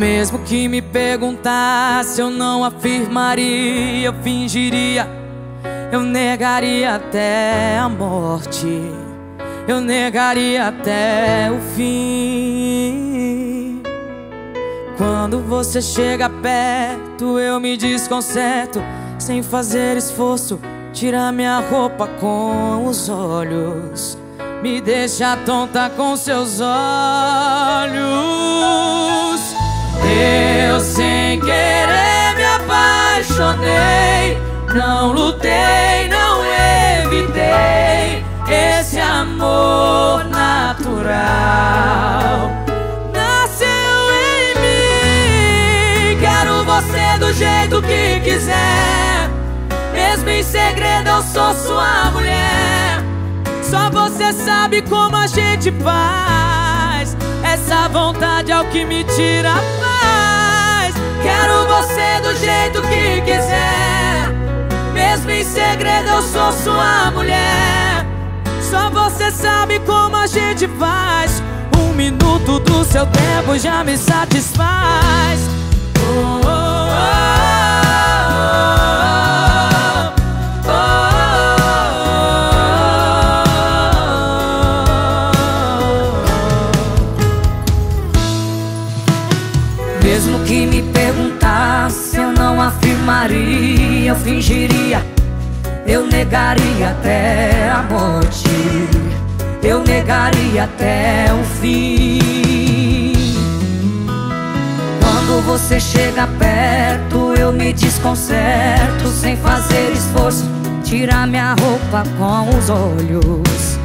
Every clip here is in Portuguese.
Mesmo que me perguntasse, eu não afirmaria, eu fingiria, eu negaria até a morte, eu negaria até o fim. Quando você chega perto, eu me desconcerto, sem fazer esforço, tira minha roupa com os olhos. Me deixa tonta com seus olhos. Eu sem querer me apaixonei. Não lutei, não evitei esse amor natural. Nasceu em mim. Quero você do jeito que quiser. Mesmo em segredo, eu sou sua mulher. Só você sabe como a gente faz. Essa vontade é o que me tira a. Quero você do jeito que quiser. Mesmo em segredo, eu sou sua mulher. Só você sabe como a gente faz. Um minuto do seu tempo já me satisfaz. Oh, não afirmaria, eu fingiria, eu negaria até a morte, eu negaria até o fim. Quando você chega perto, eu me desconcerto, sem fazer esforço, tira minha roupa com os olhos,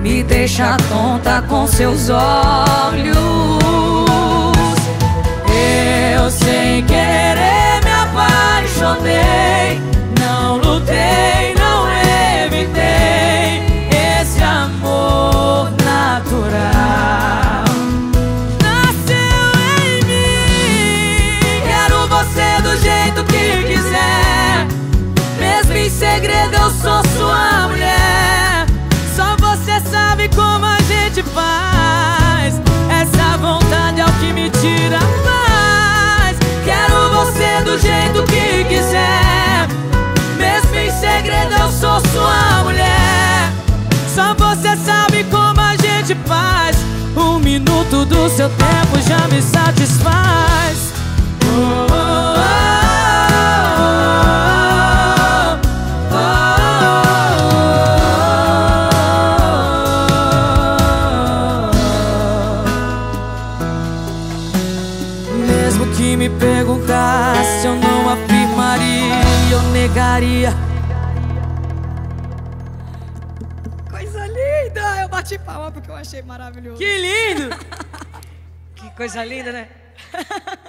me deixa tonta com seus olhos. Segredo, eu sou sua mulher. Só você sabe como a gente faz. Essa vontade é o que me tira paz. Quero você do jeito que quiser. Mesmo em segredo, eu sou sua mulher. Só você sabe como a gente faz. Um minuto do seu tempo já me satisfaz. Negaria. Coisa linda! Eu bati palma porque eu achei maravilhoso. Que lindo! Que coisa linda, né?